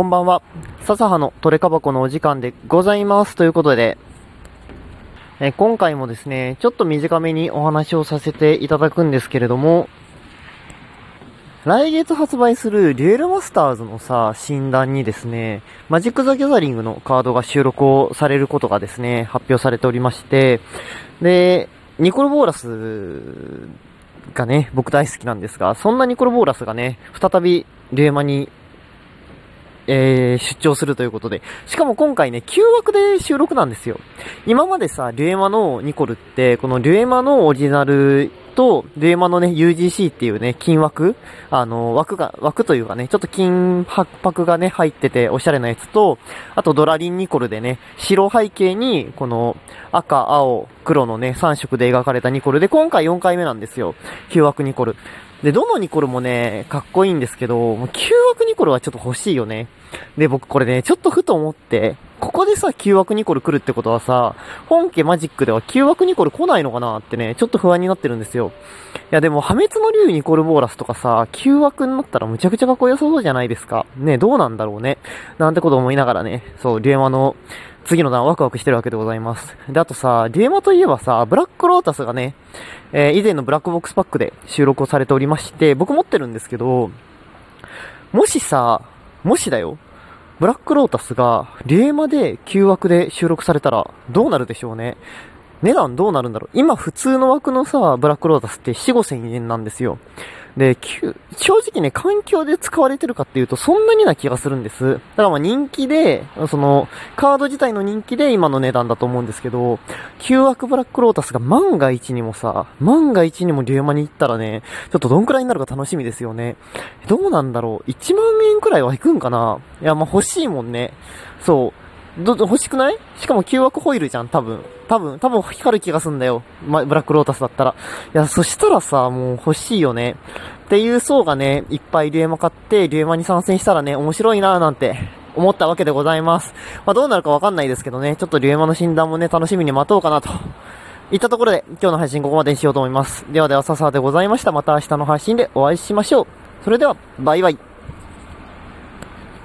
こんばんは。笹葉のトレカ箱のお時間でございます。ということで、え今回もですね、ちょっと短めにお話をさせていただくんですけれども、来月発売するデュエルマスターズのさ、診断にですね、マジック・ザ・ギャザリングのカードが収録をされることがですね、発表されておりまして、で、ニコル・ボーラスがね、僕大好きなんですが、そんなニコル・ボーラスがね、再びデュエマにえー、出張するということで。しかも今回ね、旧枠で収録なんですよ。今までさ、デュエマのニコルって、このデュエマのオリジナルと、デュエマのね、UGC っていうね、金枠あの、枠が、枠というかね、ちょっと金箔がね、入ってて、おしゃれなやつと、あとドラリンニコルでね、白背景に、この、赤、青、黒のね、3色で描かれたニコルで、今回4回目なんですよ。旧枠ニコル。で、どのニコルもね、かっこいいんですけど、もう旧枠ニコルはちょっと欲しいよね。で、僕これね、ちょっとふと思って、ここでさ、旧枠ニコル来るってことはさ、本家マジックでは旧枠ニコル来ないのかなってね、ちょっと不安になってるんですよ。いやでも、破滅の竜ニコルボーラスとかさ、旧枠になったらむちゃくちゃかっこよさそうじゃないですか。ね、どうなんだろうね。なんてこと思いながらね、そう、デュエマの次の段ワクワクしてるわけでございます。で、あとさ、デュエマといえばさ、ブラックロータスがね、えー以前のブラックボックスパックで収録をされておりまして、僕持ってるんですけど、もしさ、もしだよ、ブラックロータスが、リエマで9枠で収録されたら、どうなるでしょうね。値段どうなるんだろう今普通の枠のさ、ブラックロータスって4、5千円なんですよ。で、正直ね、環境で使われてるかっていうと、そんなにな気がするんです。だからまあ人気で、その、カード自体の人気で今の値段だと思うんですけど、旧枠ブラックロータスが万が一にもさ、万が一にもリューマに行ったらね、ちょっとどんくらいになるか楽しみですよね。どうなんだろう ?1 万円くらいは行くんかないや、まあ欲しいもんね。そう。ど、欲しくない？しかも旧枠ホイールじゃん、多分。多分、多分光る気がすんだよ。ま、ブラックロータスだったら。いや、そしたらさ、もう欲しいよね。っていう層がね、いっぱいリュエマ買って、リュエマに参戦したらね、面白いなーなんて思ったわけでございます。まあ、どうなるかわかんないですけどね、ちょっとリュエマの診断もね、楽しみに待とうかなと。いったところで、今日の配信ここまでにしようと思います。ではでは、笹でございました。また明日の配信でお会いしましょう。それでは、バイバイ。